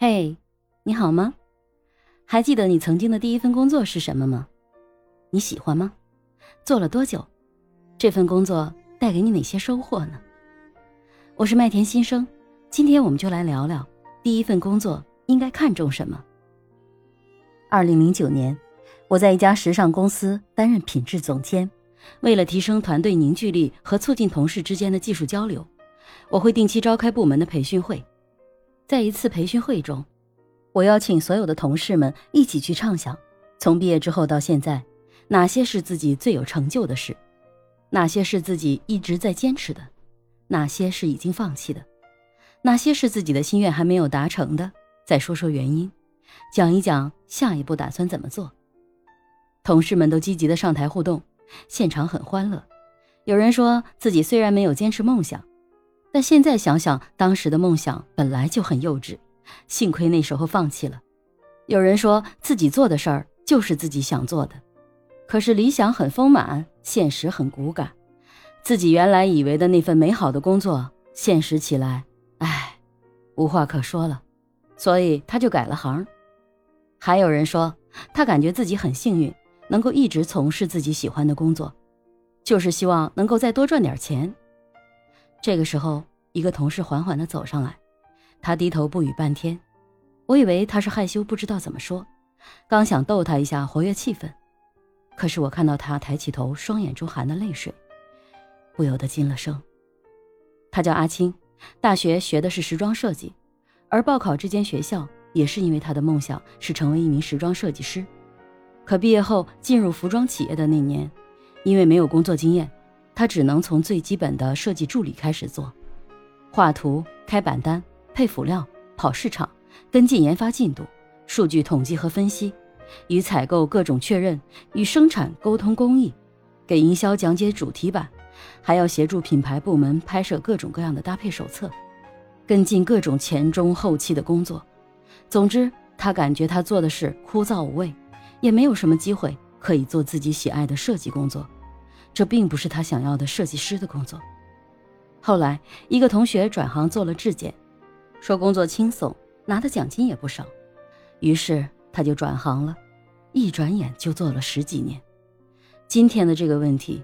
嘿，你好吗？还记得你曾经的第一份工作是什么吗？你喜欢吗？做了多久？这份工作带给你哪些收获呢？我是麦田新生，今天我们就来聊聊第一份工作应该看重什么。二零零九年，我在一家时尚公司担任品质总监。为了提升团队凝聚力和促进同事之间的技术交流，我会定期召开部门的培训会。在一次培训会中，我邀请所有的同事们一起去畅想，从毕业之后到现在，哪些是自己最有成就的事，哪些是自己一直在坚持的，哪些是已经放弃的，哪些是自己的心愿还没有达成的，再说说原因，讲一讲下一步打算怎么做。同事们都积极的上台互动。现场很欢乐，有人说自己虽然没有坚持梦想，但现在想想当时的梦想本来就很幼稚，幸亏那时候放弃了。有人说自己做的事儿就是自己想做的，可是理想很丰满，现实很骨感，自己原来以为的那份美好的工作，现实起来，唉，无话可说了，所以他就改了行。还有人说他感觉自己很幸运。能够一直从事自己喜欢的工作，就是希望能够再多赚点钱。这个时候，一个同事缓缓地走上来，他低头不语半天。我以为他是害羞不知道怎么说，刚想逗他一下活跃气氛，可是我看到他抬起头，双眼中含的泪水，不由得惊了声。他叫阿青，大学学的是时装设计，而报考这间学校也是因为他的梦想是成为一名时装设计师。可毕业后进入服装企业的那年，因为没有工作经验，他只能从最基本的设计助理开始做，画图、开版单、配辅料、跑市场、跟进研发进度、数据统计和分析，与采购各种确认，与生产沟通工艺，给营销讲解主题版，还要协助品牌部门拍摄各种各样的搭配手册，跟进各种前中后期的工作。总之，他感觉他做的事枯燥无味。也没有什么机会可以做自己喜爱的设计工作，这并不是他想要的设计师的工作。后来，一个同学转行做了质检，说工作轻松，拿的奖金也不少，于是他就转行了，一转眼就做了十几年。今天的这个问题，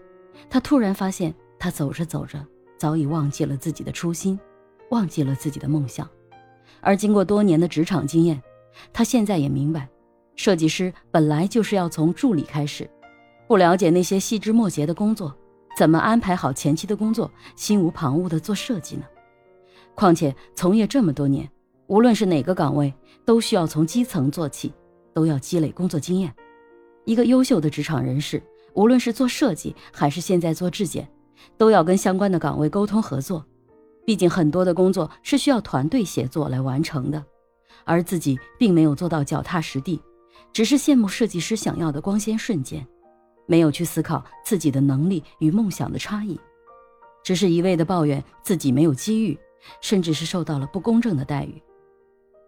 他突然发现，他走着走着早已忘记了自己的初心，忘记了自己的梦想。而经过多年的职场经验，他现在也明白。设计师本来就是要从助理开始，不了解那些细枝末节的工作，怎么安排好前期的工作，心无旁骛地做设计呢？况且从业这么多年，无论是哪个岗位，都需要从基层做起，都要积累工作经验。一个优秀的职场人士，无论是做设计还是现在做质检，都要跟相关的岗位沟通合作。毕竟很多的工作是需要团队协作来完成的，而自己并没有做到脚踏实地。只是羡慕设计师想要的光鲜瞬间，没有去思考自己的能力与梦想的差异，只是一味的抱怨自己没有机遇，甚至是受到了不公正的待遇。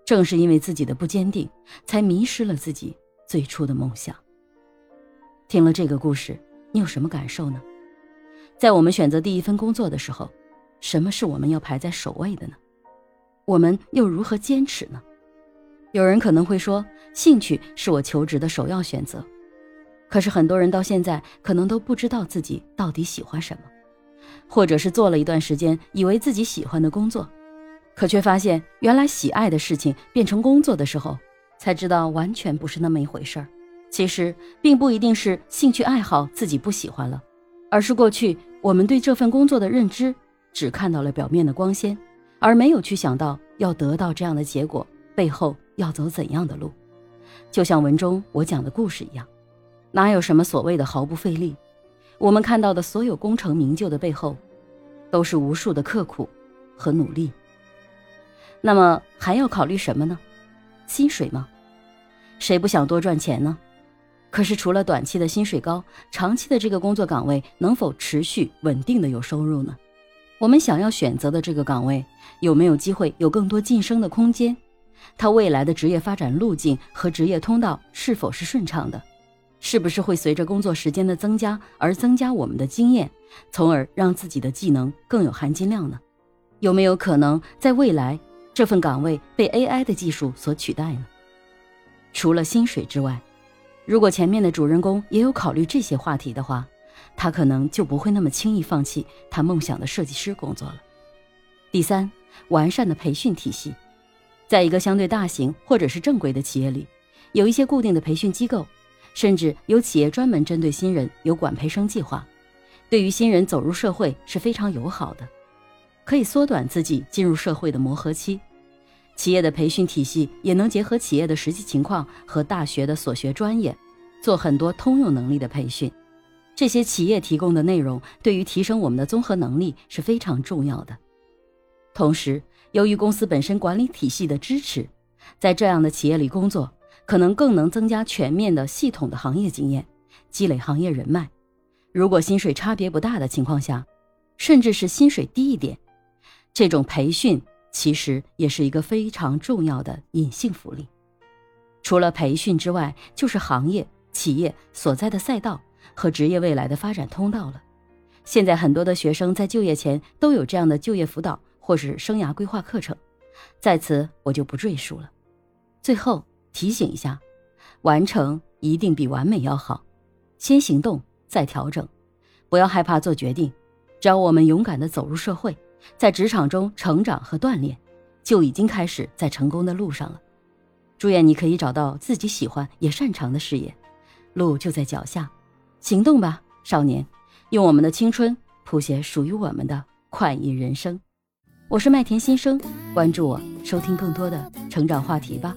正是因为自己的不坚定，才迷失了自己最初的梦想。听了这个故事，你有什么感受呢？在我们选择第一份工作的时候，什么是我们要排在首位的呢？我们又如何坚持呢？有人可能会说，兴趣是我求职的首要选择。可是很多人到现在可能都不知道自己到底喜欢什么，或者是做了一段时间，以为自己喜欢的工作，可却发现原来喜爱的事情变成工作的时候，才知道完全不是那么一回事儿。其实并不一定是兴趣爱好自己不喜欢了，而是过去我们对这份工作的认知只看到了表面的光鲜，而没有去想到要得到这样的结果背后。要走怎样的路？就像文中我讲的故事一样，哪有什么所谓的毫不费力？我们看到的所有功成名就的背后，都是无数的刻苦和努力。那么还要考虑什么呢？薪水吗？谁不想多赚钱呢？可是除了短期的薪水高，长期的这个工作岗位能否持续稳定的有收入呢？我们想要选择的这个岗位有没有机会有更多晋升的空间？它未来的职业发展路径和职业通道是否是顺畅的？是不是会随着工作时间的增加而增加我们的经验，从而让自己的技能更有含金量呢？有没有可能在未来这份岗位被 AI 的技术所取代呢？除了薪水之外，如果前面的主人公也有考虑这些话题的话，他可能就不会那么轻易放弃他梦想的设计师工作了。第三，完善的培训体系，在一个相对大型或者是正规的企业里，有一些固定的培训机构，甚至有企业专门针对新人有管培生计划，对于新人走入社会是非常友好的，可以缩短自己进入社会的磨合期。企业的培训体系也能结合企业的实际情况和大学的所学专业，做很多通用能力的培训。这些企业提供的内容对于提升我们的综合能力是非常重要的。同时，由于公司本身管理体系的支持，在这样的企业里工作，可能更能增加全面的系统的行业经验，积累行业人脉。如果薪水差别不大的情况下，甚至是薪水低一点，这种培训。其实也是一个非常重要的隐性福利。除了培训之外，就是行业、企业所在的赛道和职业未来的发展通道了。现在很多的学生在就业前都有这样的就业辅导或是生涯规划课程，在此我就不赘述了。最后提醒一下，完成一定比完美要好，先行动再调整，不要害怕做决定，只要我们勇敢地走入社会。在职场中成长和锻炼，就已经开始在成功的路上了。祝愿你可以找到自己喜欢也擅长的事业，路就在脚下，行动吧，少年！用我们的青春谱写属于我们的快意人生。我是麦田新生，关注我，收听更多的成长话题吧。